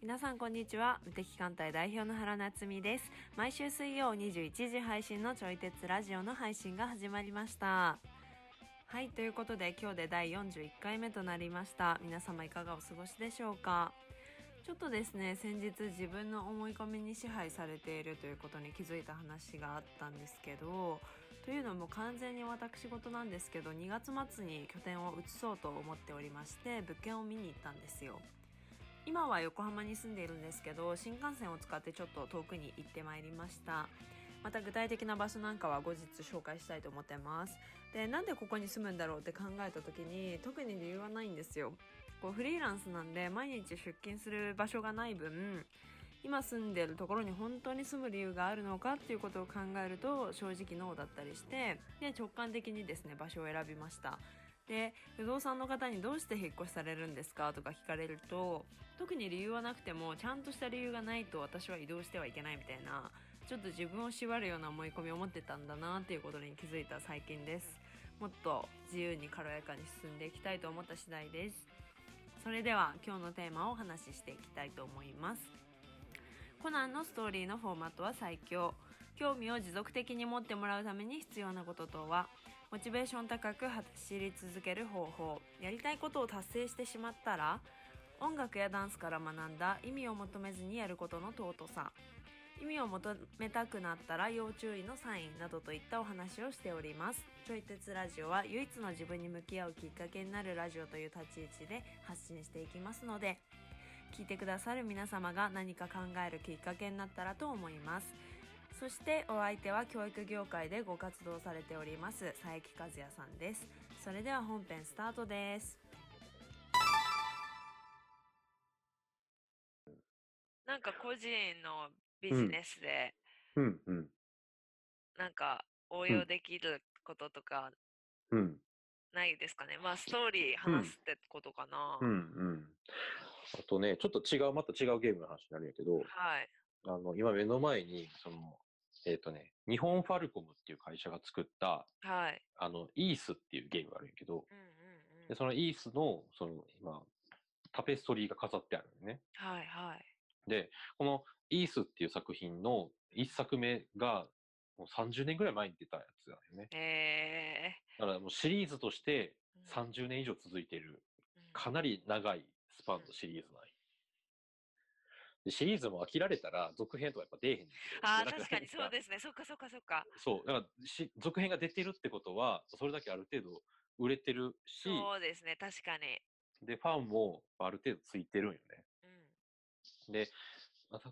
皆さんこんにちは。無敵艦隊代表の原夏実です。毎週水曜21時配信のちょい鉄ラジオの配信が始まりました。はいということで今日で第41回目となりました。皆様いかがお過ごしでしょうか？ちょっとですね先日自分の思い込みに支配されているということに気づいた話があったんですけどというのも完全に私事なんですけど2月末に拠点を移そうと思っておりまして物件を見に行ったんですよ。今は横浜に住んでいるんですけど新幹線を使ってちょっと遠くに行ってまいりました。また具体的な場所なんかは後日紹介したいと思ってます。でなんでここに住むんだろうって考えた時に特に理由はないんですよ。こうフリーランスなんで毎日出勤する場所がない分今住んでるところに本当に住む理由があるのかっていうことを考えると正直ノーだったりしてで直感的にですね場所を選びました。で不動産の方にどうして引っ越しされるんですかとか聞かれると特に理由はなくてもちゃんとした理由がないと私は移動してはいけないみたいなちょっと自分を縛るような思い込みを持ってたんだなっていうことに気づいた最近です。もっと自由に軽やかに進んでいきたいと思った次第です。それでは今日のテーマをお話ししていきたいと思います。コナンのストーリーのフォーマットは最強。興味を持続的に持ってもらうために必要なこととはモチベーション高く走り続ける方法。やりたいことを達成してしまったら音楽やダンスから学んだ意味を求めずにやることの尊さ。意味を求めたくなったら要注意のサインなどといったお話をしております。ちょい鉄ラジオは唯一の自分に向き合うきっかけになるラジオという立ち位置で発信していきますので聞いてくださる皆様が何か考えるきっかけになったらと思います。そしてお相手は教育業界でご活動されております佐伯和也さんです。それでは本編スタートです。なんか個人のビジネスで、うんうん。なんか応用できることとかうん。ないですかね、まあストーリー話すってことかな、うんうん。あとね、ちょっと違う、また違うゲームの話になるんやけど、はい。あの、今目の前に、その、えっ、とね、日本ファルコムっていう会社が作った、はい。あの、イースっていうゲームがあるんやけど、うんうんうん。でそのイースの、その、今、タペストリーが飾ってあるのね。はいはいで、このイースっていう作品の一作目が、もう30年ぐらい前に出たやつだよね。えだからもうシリーズとしてー、うん。30年以上続いているうん。かなり長いスパンのシリーズなんよ。でシリーズも飽きられたら続編とかやっぱ出えへんあー出なくなる確かにそうですね。そっかそっかそっか。そう。だからし、続編が出てるってことは、それだけある程度売れてるし、そうですね。確かに。で、ファンもある程度ついてるんよね。うんで、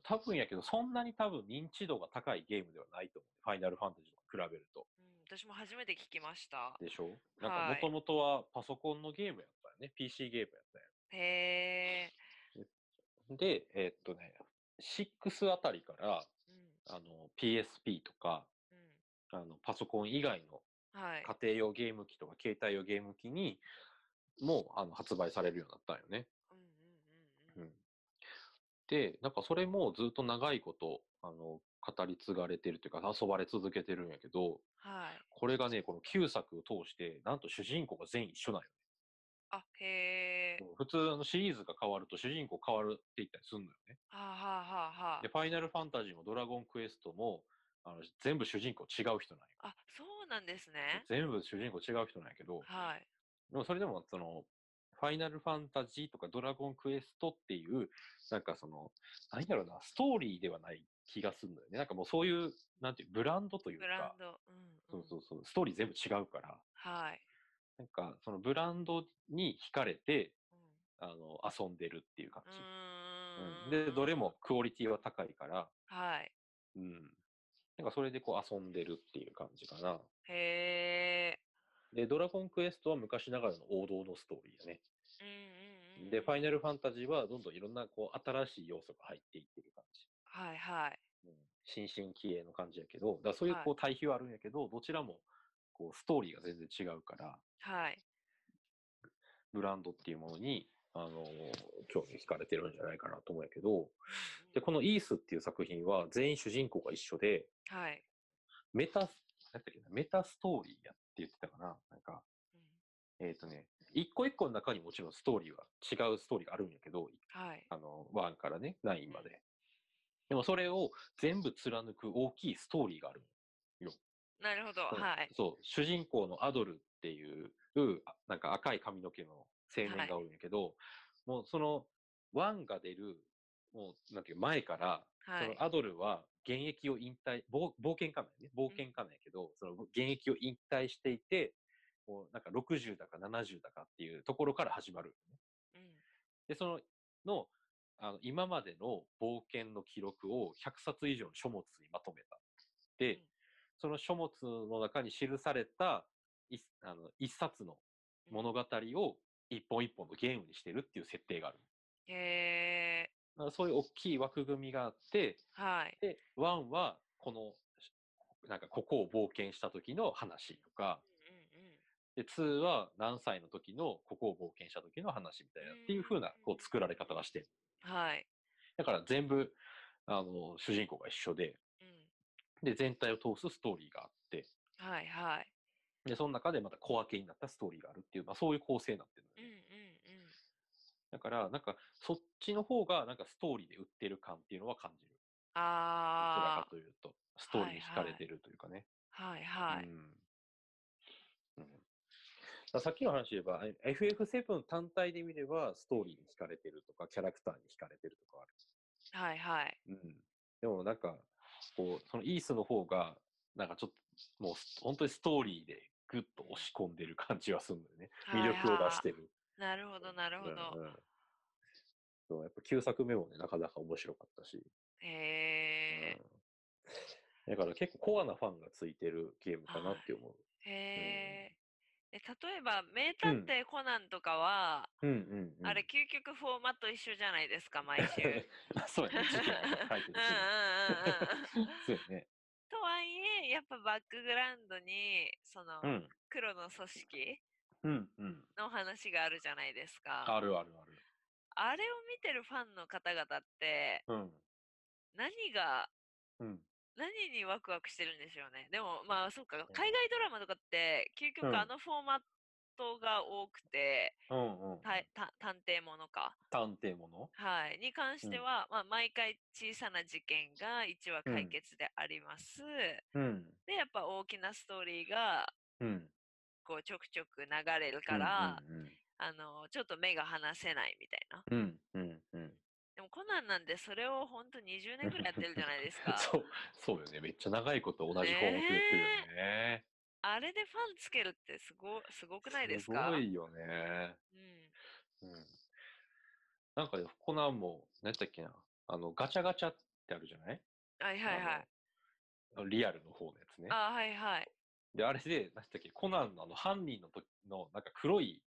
多分やけど、そんなに多分認知度が高いゲームではないと思う。ファイナルファンタジーと比べると。うん、私も初めて聞きましたでしょ？なんか、はいもともとはパソコンのゲームやったよね。PC ゲームやったよ。へえで、えーっとね、6あたりから、うんあの、PSP とか、うんあの、パソコン以外のはい家庭用ゲーム機とか携帯用ゲーム機にもあの発売されるようになったんよね。うんうんうんううんん、で、なんかそれもずっと長いことあの語り継がれてるというか遊ばれ続けてるんやけど、はいこれがね、この9作を通して、なんと主人公が全員一緒なんよあへえね。普通あのシリーズが変わると主人公変わるって言ったりするのよね。はあはあはあはで、ファイナルファンタジーもドラゴンクエストもあの全部主人公違う人なんよ。ああそうなんですね全部主人公違う人なんやけど、はいでもそれでも、その、ファイナルファンタジーとかドラゴンクエストっていう、なんかその、何やろうな、ストーリーではない気がするんだよね。なんかもうそういう、なんていう、ブランドというか。ブラン、ド。うんそうそうそう、ストーリー全部違うから、はい。なんかそのブランドに惹かれて、うん。あの、遊んでるっていう感うじ。ーうんん。で、どれもクオリティは高いから、はい。うん。なんかそれでこう遊んでるっていう感じかな。へえで、ドラゴンクエストは昔ながらの王道のストーリーだね。うんうんうんで、ファイナルファンタジーはどんどんいろんなこう新しい要素が入っていってる感じ。はいはい。うん、新進気鋭の感じやけど、だからそういうはい。こう対比はあるんやけど、どちらもこうストーリーが全然違うから、はい。ブランドっていうものに、あのー興味惹かれてるんじゃないかなと思うんやけど、で、このイースっていう作品は全員主人公が一緒で、はい。メタ、なんだっけな、メタストーリーやって言ってたかな。なんか、えっ、とね、一個一個の中にもちろんストーリーは違うストーリーがあるんやけど、はい。あの、1からね、9まで。でもそれを全部貫く大きいストーリーがあるなるほど。はい。そう、主人公のアドルっていう、あなんか赤い髪の毛の青年がおるんやけど、もうその、ワンが出る、もう、なんていうか前から、はいそのアドルは現役を引退、冒冒険家なんやね。冒険家なんやけど、現役を引退していて、もうなんか60だか70だかっていうところから始まる、ね。うん。で、その、の、あの、今までの冒険の記録を100冊以上の書物にまとめた。で、うんその書物の中に記された一あの一冊の物語を一本一本のゲームにしてるっていう設定がある。へえ。そういう大きい枠組みがあって、はい。で、1はこの、なんかここを冒険した時の話とか、で、2は何歳の時のここを冒険した時の話みたいなっていう風なこう作られ方がしてる。うん。はい。だから全部、あの、主人公が一緒で、うん。で、全体を通すストーリーがあって、はいはい。で、その中でまた小分けになったストーリーがあるっていう、まあそういう構成になってるのうん。うんうん。だから、なんか、そっちの方が、なんかストーリーで売ってる感っていうのは感じる。どちらあかというと、ストーリーに惹かれてるというかね。あ。はいはい。うん。うん、さっきの話で言えば、え FF7 単体で見れば、ストーリーに惹かれてるとか、キャラクターに惹かれてるとかある。はいはい。うん。でもなんか、こう、そのイースの方が、なんかちょっと、もう本当にストーリーでグッと押し込んでる感じはするんだよね。魅力を出してる。なるほどなるほど。うんうんそうやっぱ9作目もね、なかなか面白かったし。へえ。うんだから結構コアなファンがついてるゲームかなって思う。へえ。え例えば、名探偵コナンとかは、うんうん、うん。あれ、究極フォーマット一緒じゃないですか、毎週。そうやね。時期はね書いてるしうんうん。そうやね。とはいえ、やっぱバックグラウンドに、その、うん。黒の組織うんうん。の話があるじゃないですか。あるあるある。あれを見てるファンの方々って、うん。何が、うん。何にワクワクしてるんでしょうね。でも、まあ、そうか、ん海外ドラマとかって、究うん極あのフォーマットが多くて、うんうん。探偵ものか。探偵ものはい。に関しては、まあ、毎回小さな事件が1話解決であります。うん。で、やっぱ大きなストーリーが、うん。こう、ちょくちょく流れるから、うんうんあの、ちょっと目が離せないみたいな。うん。うんコナンなんでそれを本当20年くらいやってるじゃないですか。そう、そうよね。めっちゃ長いこと同じ項目やってるよね。あれでファンつけるってすごすごくないですか？すごいよね。うん。うん。なんかね、コナンも、何やったっけな。あの、ガチャガチャってあるじゃない？はいはいはい。リアルの方のやつね。あはいはい。で、あれで、何やったっけ、コナンのあの、犯人の時の、なんか黒い、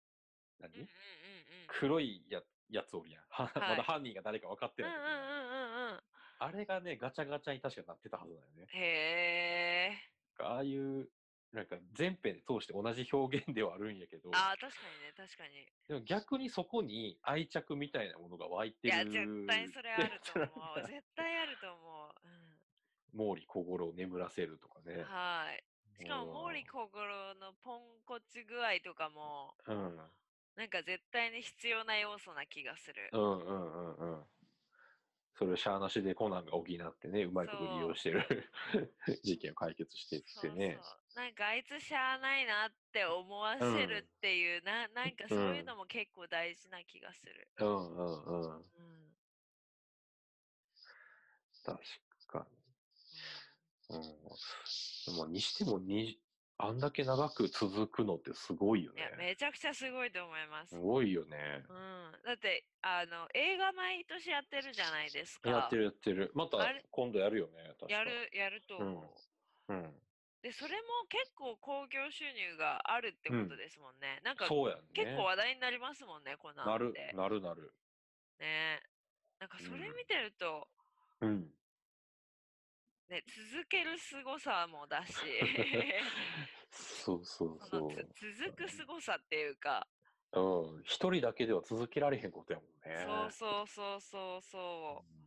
何、うんうんうんうん。黒いややつおるやん。まだ犯人が誰か分かってうんうんない時のうんうんうん。あれがね、ガチャガチャに確かなってたはずだよね。へえ。ああいう、なんか全編で通して同じ表現ではあるんやけど、あー確かにね確かに。でも逆にそこに愛着みたいなものが湧いてる。いや絶対それあると思う。絶対あると思う。毛利小五郎を眠らせるとかねうん、。はい。しかも毛利小五郎のポンコツ具合とかもうん。なんか絶対に必要な要素な気がする。うんうんうんうん。それをしゃーなしでコナンが補ってね、うまいこと利用してる 事件を解決していってね。そうそうなんかあいつしゃあないなって思わせるっていう、ななんかそういうのも結構大事な気がする。うんうんうん。うん確かに。うん。でもにしてもに、あんだけ長く続くのってすごいよいやね。めちゃくちゃすごいと思います。すごいよね。うん、だってあの映画毎年やってるじゃないですか。やってるやってる。また今度やるよね。確かやるやると思う。うん。でそれも結構興行収入があるってことですもんね。なんかそうやんね。結構話題になりますもんね、コナンなるなるなる。ねなんかそれうん見てると、うん。ね、続ける凄さもだし、そうそうそう。つ続く凄さっていうか、うん。一人だけでは続けられへんことやもんね。そうそうそうそうそう。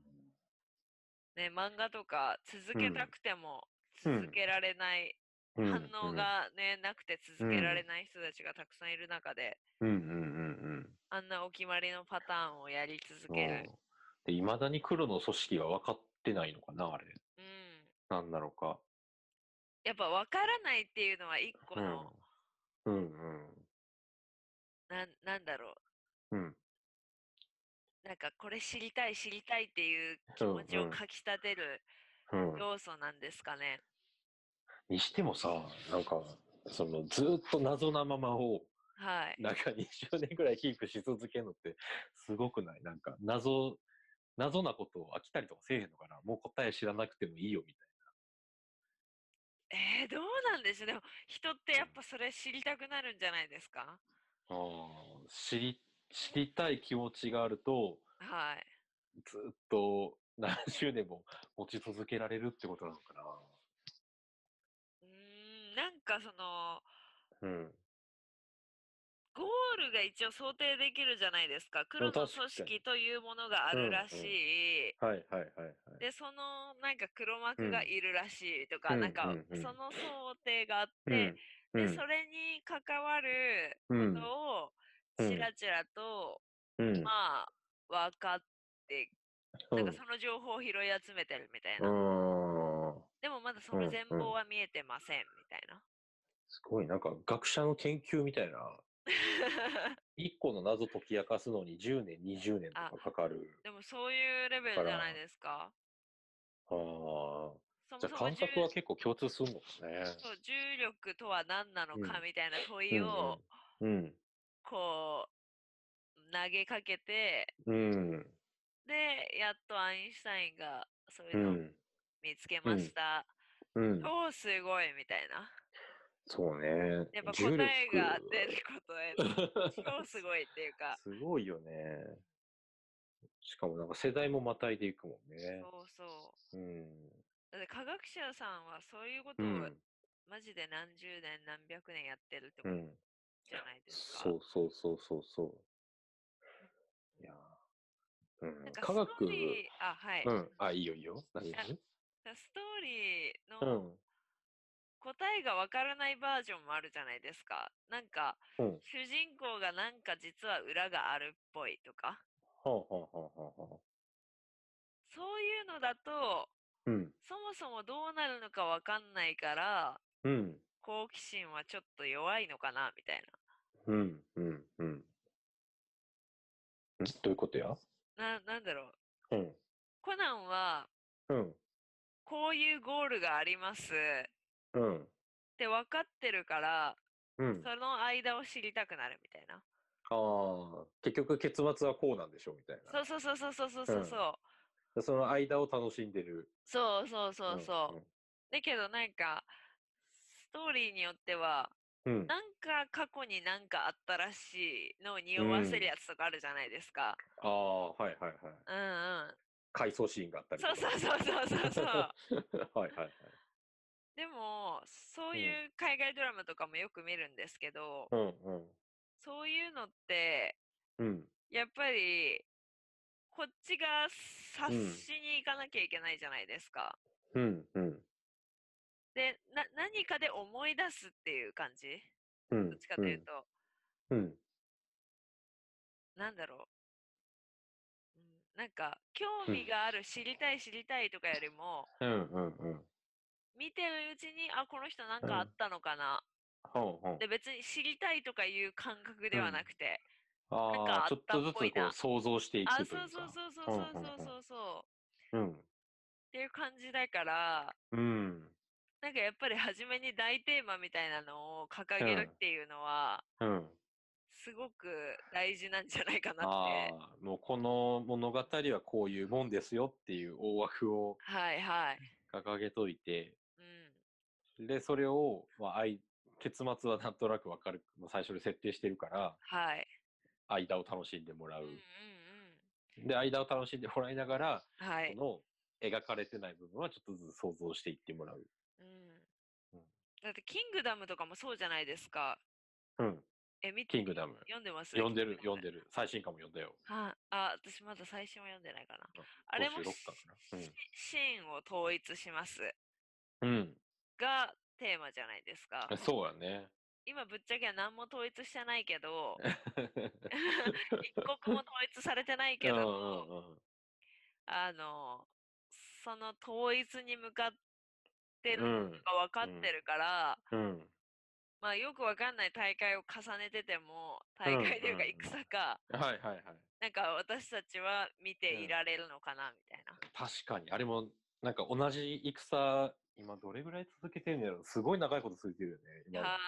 ね、漫画とか続けたくても続けられない、うん反応がね、なくて続けられない人たちがたくさんいる中で、うんうんうんうんあんなお決まりのパターンをやり続うん。ける。で、未だに黒の組織が分かってないのかな、あれ。うん。なんなのか。やっぱ分からないっていうのは一個うんの、。うんうん。なん、なんだろう。うん。なんかこれ知りたい知りたいっていう気持ちをかきたてるうん。要素なんですかね。にしてもさ、なんか、その、ずーっと謎なままを、はい。なんか20年ぐらいキープし続けるのって、すごくない？なんか、謎、謎なことを飽きたりとかせえへんのかな？もう答え知らなくてもいいよ、みたいえー、どうなんでしょうでも人ってやっぱそれ知りたくなるんじゃないですか？な。あー知り、知りたい気持ちがあると、はい。ずーっと 何十年も持ち続けられるってことなのかうーん、なんかその、な。うん。が一応想定できるじゃないですか。黒の組織というものがあるらしい。はいはいはいはい。で、そのなんか黒幕がいるらしいとか、うんなんかうんうんその想定があって、うん。で、うんそれに関わるうんことをうんちらちらと、うん。まあ、分かって、うんなんかその情報を拾い集めてるみたいな。うん。でもまだその全貌は見えてません、みたいな。すごい、なんか学者の研究みたいな。一個の謎解き明かすのに10年、20年とかかかる。でもそういうレベルじゃないですか？ああ。じゃあそもそも感覚は結構共通するのかね。そう重力とは何なのかうんみたいな問いを、うん。こう投げかけてうん。でやっとアインシュタインがそういうのをうん。見つけました、うん。おおすごいみたいなそうね。やっぱ答えが出ることへ超すごいっていうか すごいよね。しかもなんか世代もまたいでいくもんね。そうそううん。だって科学者さんはそういうことをうん。マジで何十年何百年やってるってことうん。じゃないですか、そうそうそうそうそう。いやーうんなん。か科学あはい、うん。あ、いいよいいよ。何あストーリーうのん。答えがわからないバージョンもあるじゃないですか。なんか、うん。主人公がなんか実は裏があるっぽいとか、ほうほうほうほうほそういうのだと、う。うん。そもそもどうなるのかわかんないから、うん。好奇心はちょっと弱いのかな、みたいうん。うん。うん。ん？どういうことや？な。な、なんだろう。うん。コナンは、うん。こういうゴールがありますっうん。て分かってるから、うん。その間を知りたくなるみたいな。ああ、結局結末はこうなんでしょうみたいな。そうそうそうそうそうそうそう。でその間を楽しんでる。そうそうそうそう。だけどなんか、ストーリーによっては、うん。うん。なんか過去になんかあったらしいのを匂わせるやつとかあるじゃないですか。ああ、はいはいはい。うんうん。回想シーンがあったりとか。そうそうそうそうそう。はいはいはい。でも、そういう海外ドラマとかもよく見るんですけど、うんうん。そういうのって、うん。やっぱり、こっちが察しに行かなきゃいけないじゃないですか。うんうん。で、な、何かで思い出すっていう感じ？うん。どっちかというと、うん。なんだろう。うん、なんか、興味がある、知りたい知りたいとかよりも、うんうんうん。見てるうちに、あ、この人なんかあったのかな。で、別に知りたいとかいう感覚ではなくて、ああちょっとずつこう想像していくといあ、うかそうそうそうそうそうそうそう。うん。っていう感じだから、うん。なんかやっぱり初めに大テーマみたいなのを掲げるっていうのは、うん、うんすごく大事なんじゃないかなって。もうこの物語はこういうもんですよっていう大枠を掲げといて、で、それを、まあ、あい 結末はなんとなくわかる、まあ、最初に設定してるから、はい。間を楽しんでもらううんうん。うん。で、間を楽しんでもらいながら、はい。その描かれてない部分はちょっとずつ想像していってもらう。うんうん。だって、キングダムとかもそうじゃないですか。うん。え、見てキングダム。読んでます？読んでる、読んる。でる。最新刊も読んだよ。はい、あ、私まだ最新は読んでないかな。あれも56巻かな。シシーンを統一します。うん。うん。がテーマじゃないですか。そうやね。今ぶっちゃけ何も統一してないけど、一国も統一されてないけうんど、うんうんあの、その統一に向かってるうんのが分かってるから、うん。まあよくわかんない大会を重ねてても、大会というかうんうんうん戦か、はいはいはい。なんか私たちは見ていられるのかな、みたいな。確かに。あれも、なんか同じ戦、今どれぐらい続けてるんだろう。すごい長いこと続いてるよね。今は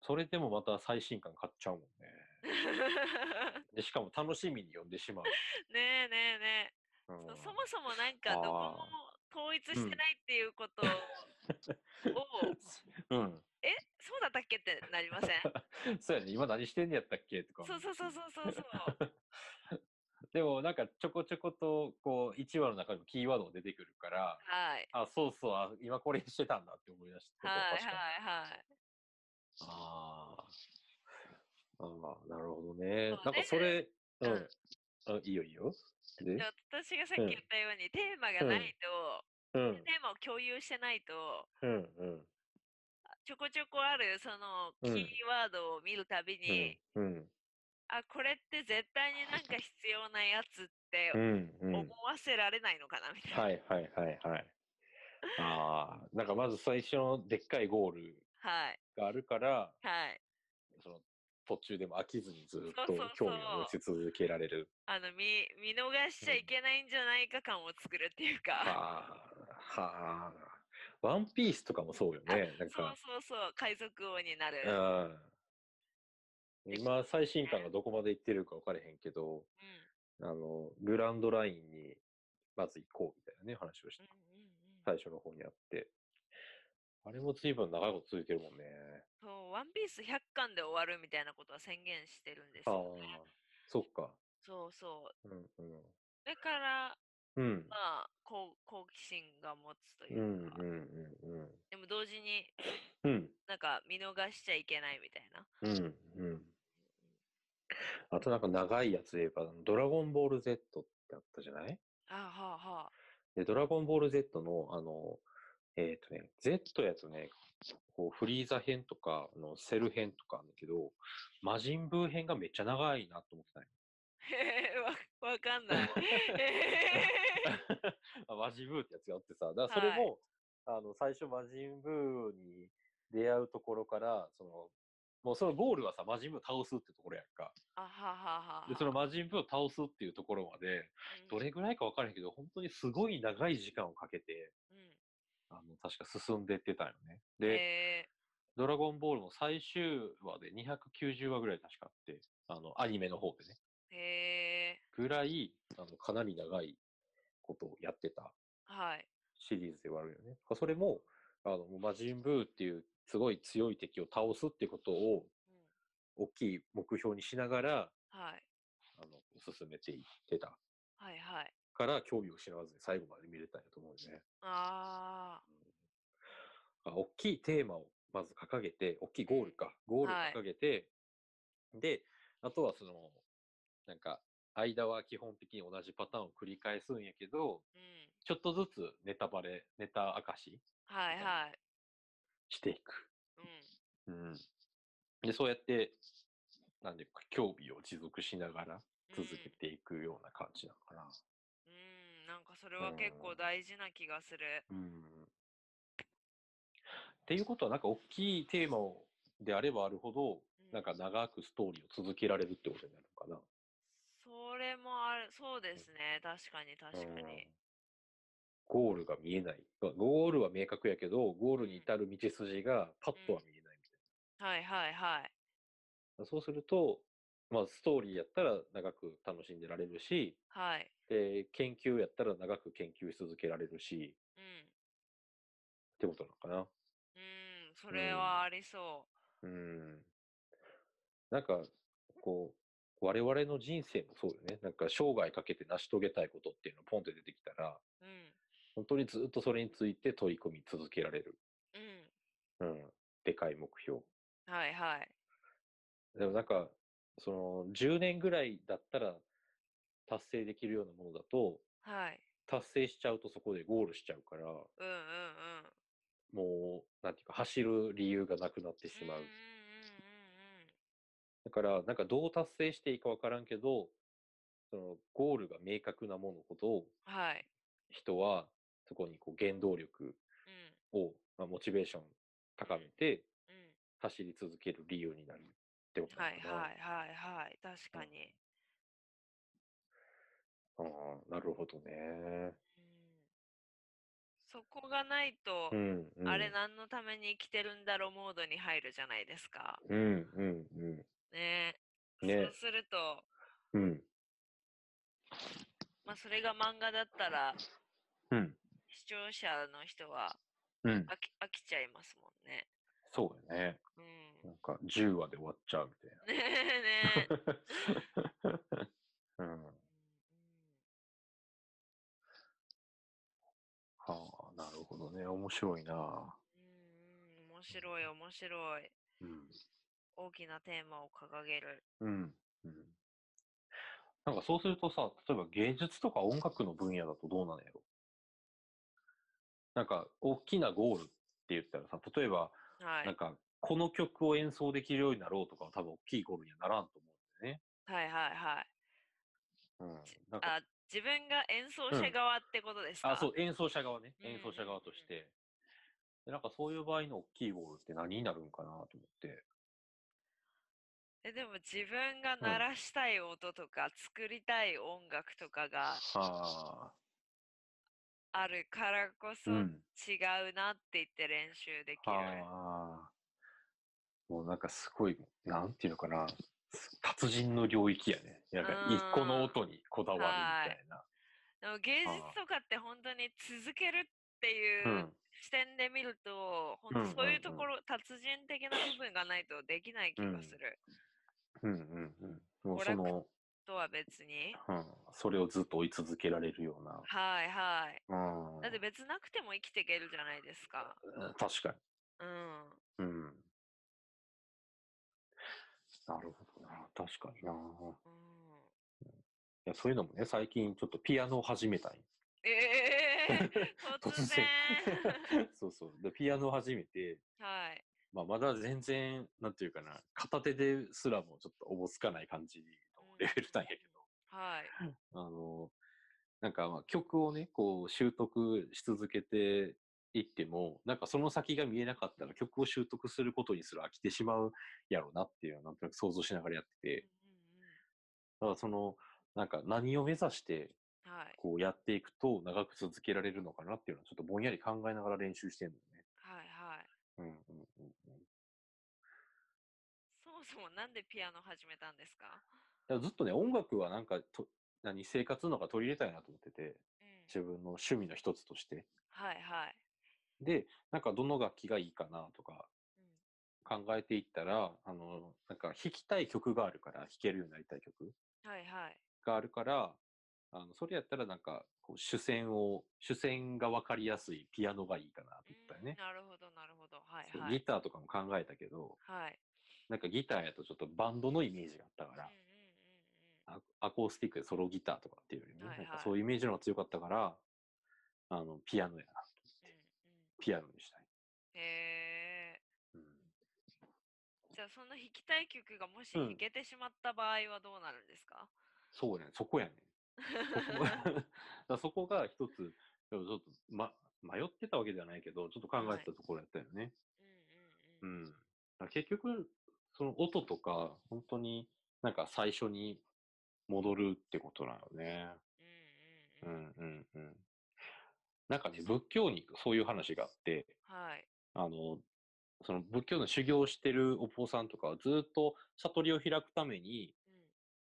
それでもまた最新感買っちゃうもんね。い。でしかも楽しみに読んでしまう。ねえねえねえ。うんそそもそもなんかどこも統一してないっていうことを、うん。えそうだったっけってなりません？そうやね。今何してんねやったっけとか。そうそうそうそうそうそう。でもなんかちょこちょことこう1話の中にもキーワードが出てくるから、はい。あ、そうそう、あ今これしてたんだって思い出した。はいはいはい。あーあー、なるほどね。そうなんかそれ、ううんん。あいいよいいよ。私がさっき言ったように、テーマがないと、うん、テーマを共有してないと、うん、うん、ちょこちょこあるそのキうんーワードを見るたびに、うん、うん、あ、これって絶対になんか必要なやつってうん、うん。思わせられないのかなみたいな。はい、はい、はい、はい。ああ、なんかまず最初のでっかいゴールはい。があるから、はい。その途中でも飽きずにずっと興味を持ち続けられる。あの、見、見逃しちゃいけないんじゃないか感を作るっていうか。はあ、はあ。ワンピースとかもそうよね。なんそうか、そうそう、海賊王になる。うん。今、最新刊がどこまで行ってるか分かれへんけど、うん。あの、グランドラインにまず行こうみたいなね、話をして、うんうんうん最初の方にあって。あれも随分長いこと続いてるもんね。そう、ワンピース100巻で終わるみたいなことは宣言してるんですああよね。、そっか。そうそう。うんうん。だから、うん。まあ、好好奇心が持つというんうか、うんうんでも同時にうん。うん。なんか見逃しちゃいけないみたいな。うんうん。あとなんか長いやつで言えば、ドラゴンボール Z ってあったじゃない？あはあはあ。で、ドラゴンボール Z の、あの、えっ、とね、Z やとね、こうフリーザ編とか、あのセル編とかあるんだけど、魔人ブー編がめっちゃ長いなと思ってたんよへえ、わ、わかんない。へ あ魔人ブーってやつがあってさ、だからそれも、あの、最初魔人ブーに出会うところから、その、もうそのゴールはさ、魔人ブー倒すってところやんか。あはははは。で、その魔人ブーを倒すっていうところまで、うんどれぐらいか分からへんけど、本当にすごい長い時間をかけて、うんあの、確か進んでってたよね。で、へドラゴンボールも最終話で290話ぐらい確かあって、あの、アニメの方でね。え。へえ。ぐらい、あの、かなり長いことをやってたはい。シリーズではあるよね。それも、あの、魔人ブーっていうすごい強い敵を倒すっていうことをうん大きい目標にしながら、はい。あの、進めていってたはいはい。から興味を失わずに最後まで見れたんやと思うよね。ああ大きいテーマをまず掲げて、大きいゴールか、ゴールをはい掲げて、で、あとはその、なんか、間は基本的に同じパターンを繰り返すんやけど、あ。うん。ちょっとずつネタバレ、ネタ明かしはいはい。していく。うん。うん。で、そうやって、なんでか、興味を持続しながら続けていくような感じなのかな。うん、なんかそれは結構大事な気がする。うん。っていうことは、なんか大きいテーマをであればあるほど、うんなんか長くストーリーを続けられるってことになるのかな。それもある、そうですね。確かに確かうんに。ゴールが見えない。ゴールは明確やけど、ゴールに至る道筋がパッとは見えないみたいはいはいはい。な。そうすると、まあ、ストーリーやったら長く楽しんでられるし、はい。で、研究やったら長く研究し続けられるし、うん。ってことなのかな。うん、それはありそうん。なんか、こう、我々の人生もそうよね。なんか生涯かけて成し遂げたいことっていうのがポンって出てきたら、う。うん。本当にずっとそれについて取り組み続けられる。うん。うん。でかい目標。はいはい。でもなんか、その、10年ぐらいだったら達成できるようなものだと、はい。達成しちゃうとそこでゴールしちゃうから、うんうんうん。なんていうか、走る理由がなくなってしまう。うんうんだから、なんかどう達成していいかわからんけど、そのゴールが明確なものほど、うんうん。はい。人はそこにこう原動力うんを、まあ、モチベーション高めてうん。走り続ける理由になるってことなはいのかな。はいはいはい。確かに。ああ、なるほどね。うん。そこがないとう、ん、うん。あれ何のために生きてるんだろうモードに入るじゃないですか。うん、うん、うん。ねねそうすると、うん、まあそれが漫画だったら、うん、視聴者の人はうん。飽き飽きちゃいますもんね。そうよね。うん。なんか10話で終わっちゃうみたいな。ねえねえ。うん。うんはあ、なるほどね。面白いな。うんうん面白い面白い。うん。大きなテーマを掲げる。うん。うん。なんかそうするとさ、例えば芸術とか音楽の分野だとどうなんやろ？なんか大きなゴールって言ったらさ、例えば、はい。なんかこの曲を演奏できるようになろうとかは多分大きいゴールにはならんと思うんだよね。はいはいはい。うん。なんかあ、自分が演奏者側ってことですか、あ、そう、演奏者側ね。うん演奏者側として。でなんかそういう場合の大きいゴールって何になるんかなと思って。えでも自分が鳴らしたい音とか、作りたい音楽とかがはあ。あるからこそ違うん。うなって言って練習できる。はあ。もうなんかすごい、なんていうのかな。達人の領域やね。なんか一個の音にこだわるみたいな。でも芸術とかって本当に続けるっていううん視点で見ると、うん本当そういうところ、達人的な部分がないとできない気がする。うんうんうん。もう娯楽その、とは別に。うん、それをずっと追い続けられるような。はいはい。うん。だって別なくても生きていけるじゃないですか。うん確かうん。に。うん。なるほどな。確かにな。いうん、や、そういうのもね、最近ちょっとピアノを始めたい。ええ 突然 そうそう。で、ピアノを始めて、はい。まあ、まだ全然、なんていうかな、片手ですらもちょっとおぼつかない感じのレベルなんやけど、はい。あの、なんかまあ曲をね、こう習得し続けていっても、なんかその先が見えなかったら曲を習得することにすら飽きてしまうやろうなっていうのはなんとなく想像しながらやってて、うんうんだからその、なんか何を目指して。こうやっていくと長く続けられるのかなっていうのはちょっとぼんやり考えながら練習してるのね。はいはい。うんうんうんうん。そもそもなんでピアノ始めたんですか？だからずっとね、音楽はなんかと、何、生活の中取り入れたいなと思ってて、うん。自分の趣味の一つとして。はいはい。で、なんかどの楽器がいいかなとかうん。考えていったら、あの、なんか弾きたい曲があるから、弾けるようになりたい曲はいはい。があるから、あの、それやったらなんか、こう主戦を、主戦が分かりやすいピアノがいいかなと思ったよね。うんなるほどなるほど。はいはい。ギターとかも考えたけど、はい。なんかギターやとちょっとバンドのイメージがあったから、うんアアコースティックでソロギターとかっていうよりね、はいはいなんかそういうイメージの方が強かったから、あの、ピアノやな。うん。うんうん。ピアノにしたい。へえ。うん、じゃあその弾きたい曲がもしうん弾けてしまった場合はどうなるんですか、そうやね、そこやね。そこ そこが一つ、ちょっと、ま、迷ってたわけではないけど、ちょっと考えてたところやったよね。うんうんうん。うん。結局、その音とか、本当になんか最初に戻るってことなのね。ううんうんうん。んうんうん。なんかね、仏教にそういう話があって、はい。あの、その仏教の修行をしてるお坊さんとかはずっと悟りを開くためにうん。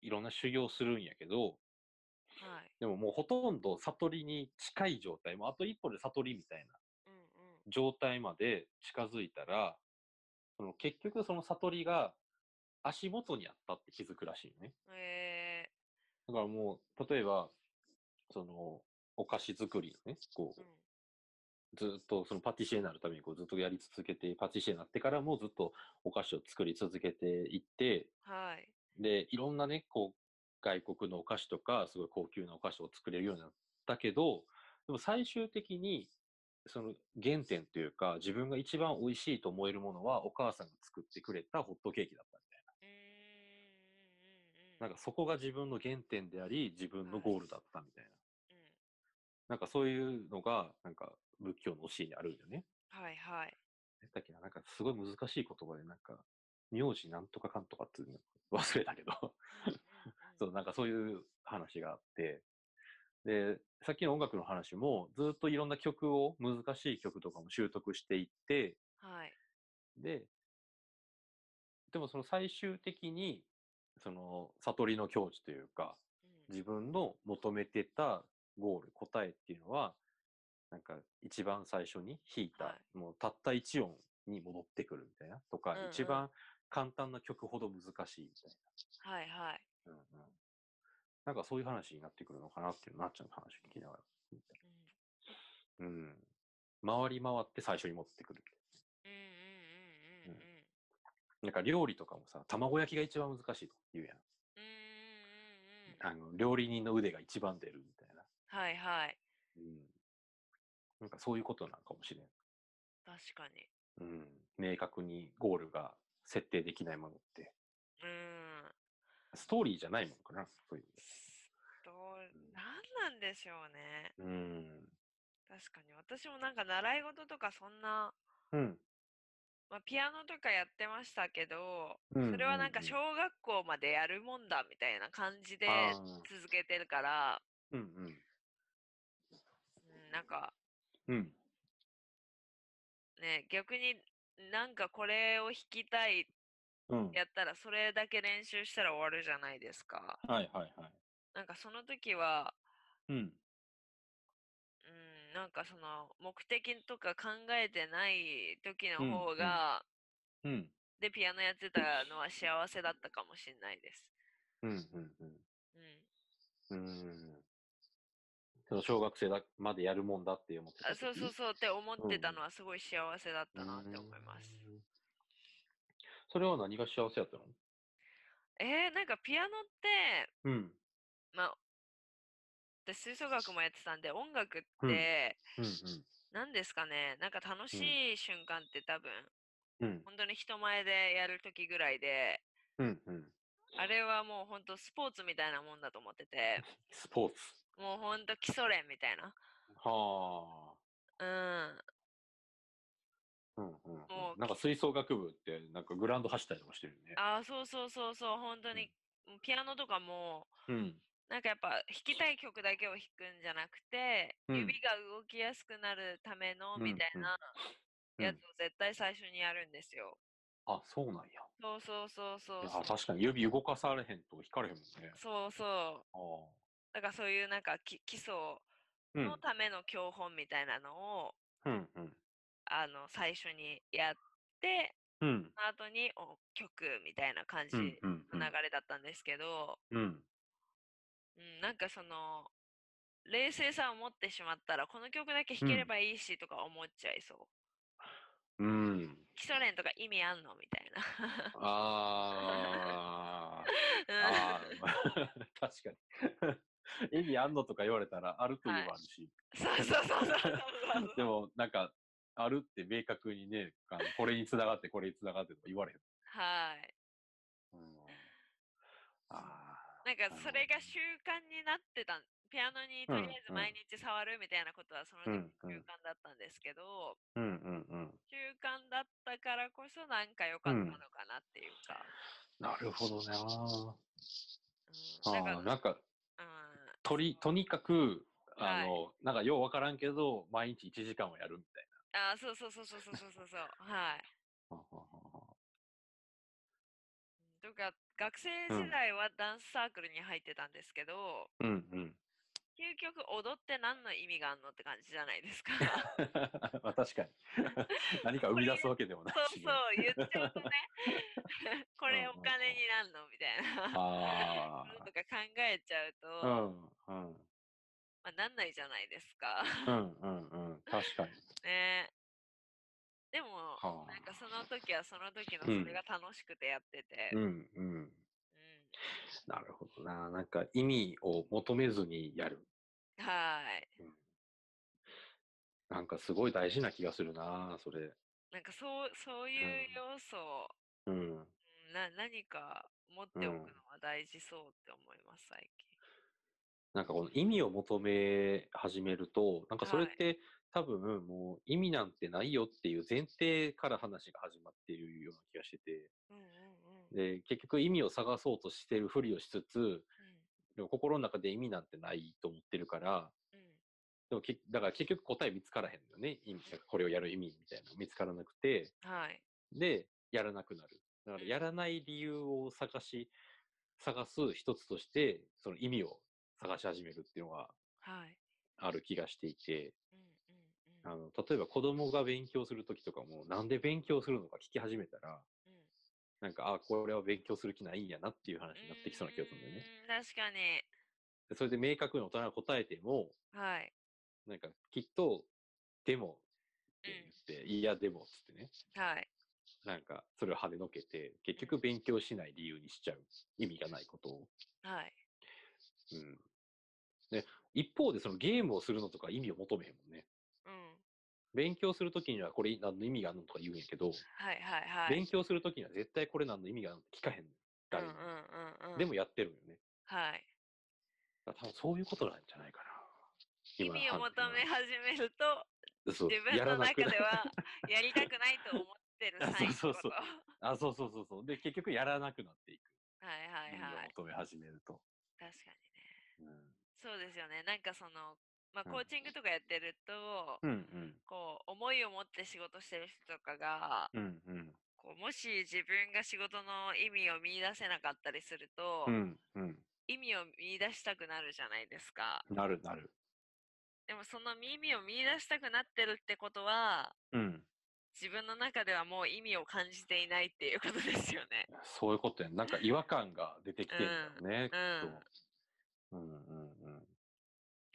いろんな修行をするんやけど、はい。でももうほとんど悟りに近い状態、もうあと一歩で悟りみたいな。状態まで近づいたら、その結局その悟りが足元にあったって気づくらしいよね。えだからもう、例えば、その、お菓子作りのね、こー、うう、ん。ずっとそのパティシエになるためにこうずっとやり続けて、パティシエになってからもずっとお菓子を作り続けていって、はい。で、いろんなね、こう、外国のお菓子とか、すごい高級なお菓子を作れるようになったけど、でも最終的に、その原点というか、自分が一番美味しいと思えるものは、お母さんが作ってくれたホットケーキだったみたいな。うーんうんうんなんかそこが自分の原点であり、自分のゴールだったみたいな。うんなんかそういうのが、なんか仏教の教えにあるんよね。はいはい。だっけな、なんかすごい難しい言葉で、なんか、名字なんとかかんとかっていうの 忘れたけど、そう、なんかそういう話があって、で、さっきの音楽の話も、ずっといろんな曲を、難しい曲とかも習得していって、はい。で、でもその最終的に、その悟りの境地というか、うん自分の求めてたゴール、答えっていうのは、なんか一番最初に弾いた、はもうたった一音に戻ってくるみたいな、とか、うんうん一番簡単な曲ほど難しいみたいはいはい。な。うんうん。なんかそういう話になってくるのかなっていうのなっちゃんの話聞きながら。うんうん。回り回って最初に持ってくる。うんうんうんうんうんなんか料理とかもさ、卵焼きが一番難しいと言うやん。うんうんうんうんあの、料理人の腕が一番出るみたいな。はいはい。うん。なんかそういうことなのかもしれん。確かに。うん。明確にゴールが設定できないものって。うーん。ストーリーじゃないものかなそういう。どう、なんなんでしょうね。うん。確かに。私もなんか習い事とかそんな、うん。まあ、ピアノとかやってましたけど、うんそれはなんかうんうん小学校までやるもんだみたいな感じで続けてるから、うんうん。うん、なんかうん。ね、逆になんかこれを弾きたいうん。やったらそれだけ練習したら終わるじゃないですか。はいはいはい。なんかその時は、うん。うん、なんかその目的とか考えてない時のうん方が、うん。でピアノやってたのは幸せだったかもしれないです。うん。うん。うん。うん。うん。その小学生だまでやるもんだって思ってたあそうそう時？そうって思ってたのはすごい幸せだったなって思います。うんそれは何が幸せやったの？えー、なんかピアノって、うん。まあ、私吹奏楽もやってたんで音楽って、うんうん何ですかねなんか楽しい瞬間って多分、うん。うん。本当に人前でやる時ぐらいで、うんうん。あれはもう本当スポーツみたいなもんだと思ってて、スポーツ。もう本当基礎練みたいな。はあ。うん。うんうんうんなんか吹奏楽部ってなんかグラウンド走ったりとかしてるよね。ああ、そうそうそうそう、本当に、ピアノとかも、うん。なんかやっぱ弾きたい曲だけを弾くんじゃなくて、うん指が動きやすくなるためのうんみたいなうんやつを絶対最初にやるんですよ。あ、そうなんや。そうそうそうそうそう。確かに指動かされへんと弾かれへんもんね。そうそう。あだからそういうなんかき基礎。のための教本みたいなのを、うんうん。あの最初にやって、うん。その後にお曲みたいな感じうんうんの流れだったんですけど、うん。うん、なんかその冷静さを持ってしまったらこの曲だけ弾ければいいしとか思っちゃいそう。うん。基礎練とか意味あんのみたいな。あ うんあ。ああ。確かに。意味あんのとか言われたらあると言えばあるし。そうそうそうそうそう でもなんか、あるって明確にね、あのこれに繋がってこれに繋がってとか言われへん。はい。うん、ああ。なんかそれが習慣になってたピアノにとりあえず毎日触るみたいなことはその時習慣だったんですけど、うんうんうん、習慣だったからこそなんか良かったのかなっていうか。うん、なるほどね。うん、なんかなんか、うん、とりとにかくあの、はい、なんかよう分からんけど毎日1時間はやるみたいな。あそうそうそうそうそうそうそう。はい。とか学生時代はダンスサークルに入ってたんですけど、うんうん。究極踊って何の意味があるのって感じじゃないですか。まあ確かに。何か生み出すわけでもないし、そうそうね。言っちゃうとね これお金になるのみたいなあとか考えちゃうと、あ。うんうん。まあ、なんないじゃないですか。うんうんうん。確かに。ねでも、はあなんかその時はその時のうんそれが楽しくてやってて、ううんんうん。なるほどな。なんか意味を求めずにやる。はい。なんかすごい大事な気がするな、それ。なんかそう、そういう要素を、うん。うんな、何か持っておくのは大事そうって思います、最近。なんかこの意味を求め始めると、なんかそれって、多分もう意味なんてないよっていう前提から話が始まっているような気がしてて、うんうんうん。で、結局意味を探そうとしてるふりをしつつ、でも心の中で意味なんてないと思ってるから、うんうんでもけだから結局答え見つからへんのよね。意味これをやる意味みたいなの見つからなくて、はい。で、やらなくなる。だからうんやらない理由を探し、探す一つとして、その意味を探し始めるっていうのがはい。ある気がしていて、うんうんうん。あの、例えば子供が勉強するときとかも、なんで勉強するのか聞き始めたら、うんなんか、あ、これは勉強する気ないんやなっていう話になってきそうな気がするんだよね。確かに。でそれで明確に大人が答えても、はい。なんか、きっと、でも、って言って、いや、でも、つってね。はい。なんか、それを跳ねのけて、結局勉強しない理由にしちゃう。意味がないことを。はい。うん。で、一方でそのゲームをするのとか意味を求めへんもんね。うん。勉強するときにはこれ何の意味があるのとか言うんやけど、はいはいはい。勉強するときには絶対これ何の意味があるのって聞かへんの。うん誰にもうんうんうん。でもやってるんよね。はい。多分そういうことなんじゃないかな。意味を求め始めると、自分の中ではやりたくないと思ってるあサインそう。そうそうあ、そうそうそうそう。で、結局やらなくなっていく。はいはい意味はい。を求め始めると。確かにね。うん。そうですよね。なんかその、まあ、うんコーチングとかやってると、うんうん。こう、思いを持って仕事してる人とかが、うんうん。こうもし自分が仕事の意味を見出せなかったりすると、うんうん。意味を見出したくなるじゃないですか。なるなる。でもその意味を見出したくなってるってことは、うん。自分の中ではもう意味を感じていないっていうことですよね。そういうことやん。なんか違和感が出てきてるんだよね、きっうんと。うんうんうん。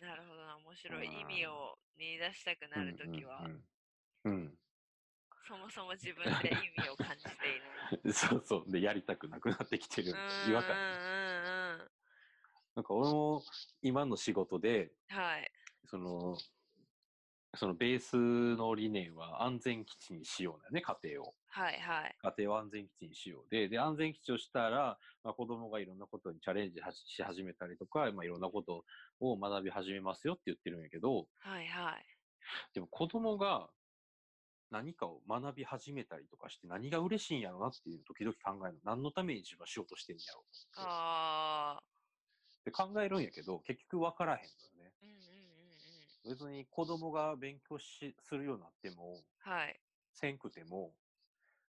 なるほどな、面白い。うん意味を見出したくなるときは、うんうんうん。そもそも自分で意味を感じていない。うん。そうそう。で、やりたくなくなってきてる違和感。うんうんうん。なんか俺も今の仕事で、はい。その、そのベースの理念は安全基地にしようだよね、家庭を。はいはい。家庭を安全基地にしよう。で、で安全基地をしたら、まあ、子供がいろんなことにチャレンジはしし始めたりとか、まあ、いろんなことを学び始めますよって言ってるんやけど、はいはい。でも子供が何かを学び始めたりとかして何が嬉しいんやろなっていう時々考えるの。何のために自分はしようとしてんやろうああ。で考えるんやけど、結局分からへんのよね。別に子供が勉強しするようになっても、はい。せんくても、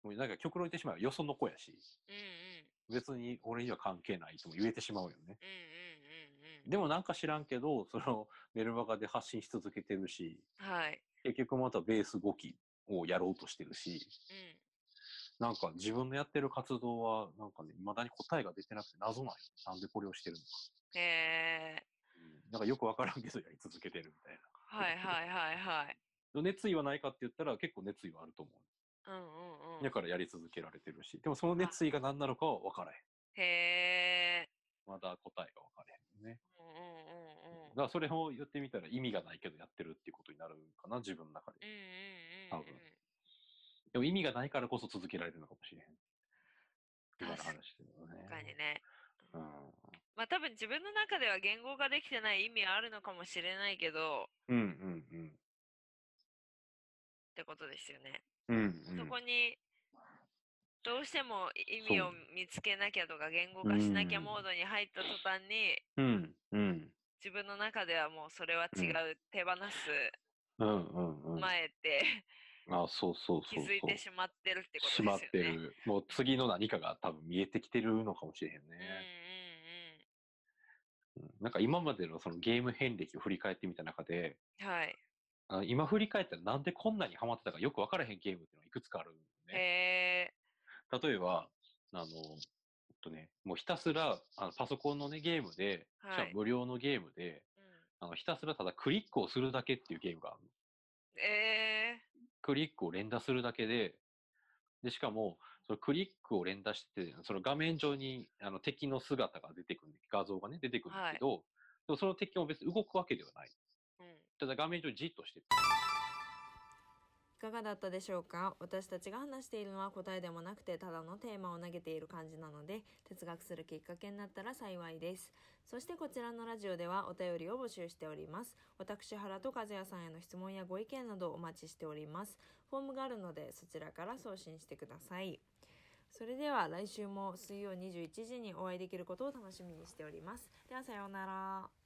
もうなんか極論言ってしまえばよその子やし、うんうん。別に俺には関係ないとも言えてしまうよね。うんうんうんうん。でもなんか知らんけど、そのメルマガで発信し続けてるし、はい。結局またベース5期をやろうとしてるし、うん。なんか自分のやってる活動は、なんかね、未だに答えが出てなくて謎なんよ。なんでこれをしてるのか。へえ。うんなんかよくわからんけどやり続けてるみたいはいはいはいはい。な。熱意はないかって言ったら結構熱意はあると思うんうんうう。ん。だからやり続けられてるし。でもその熱意が何なのかは分からへん。へえ。まだ答えが分からへんね。うんうんうんうんだ。からそれを言ってみたら意味がないけどやってるっていうことになるかな、自分の中で。うんうんうん多分うん。でも意味がないからこそ続けられるのかもしれへん。今の話でもね。確かにね。うん。まあ多分自分の中では言語化できてない意味はあるのかもしれないけど、うんうんうん。ってことですよね。うんうん。そこに、どうしても意味を見つけなきゃとか言語化しなきゃモードに入った途端に、うんうん。自分の中ではもうそれは違う、手放すうんうんうん。前ってあ、そうそう気そうそう。づいてしまってるってことですしよね。まってる。もう次の何かが多分見えてきてるのかもしれへんね。うんなんか今までのそのゲーム遍歴を振り返ってみた中で、うん。はい。あ今振り返ったらなんでこんなにハマってたかよく分からへんゲームっていうのがいくつかあるんね。へえ。例えば、あの、えっとね、もうひたすらあのパソコンのね、ゲームで、しはいかも無料のゲームで、うんあのひたすらただクリックをするだけっていうゲームがあるの。えクリックを連打するだけで、で、しかも、そのクリックを連打してて、その画面上にあの敵の姿が出てくるんで、画像がね、出てくるんだけど、でもその敵も別に動くわけではない。ー。うん。ただ画面上にじっとしてる。かがだったでしょうか？私たちが話しているのは答えでもなくてただのテーマを投げている感じなので哲学するきっかけになったら幸いですそしてこちらのラジオではお便りを募集しております私原と和也さんへの質問やご意見などお待ちしておりますフォームがあるのでそちらから送信してくださいそれでは来週も水曜21時にお会いできることを楽しみにしております。ではさようなら。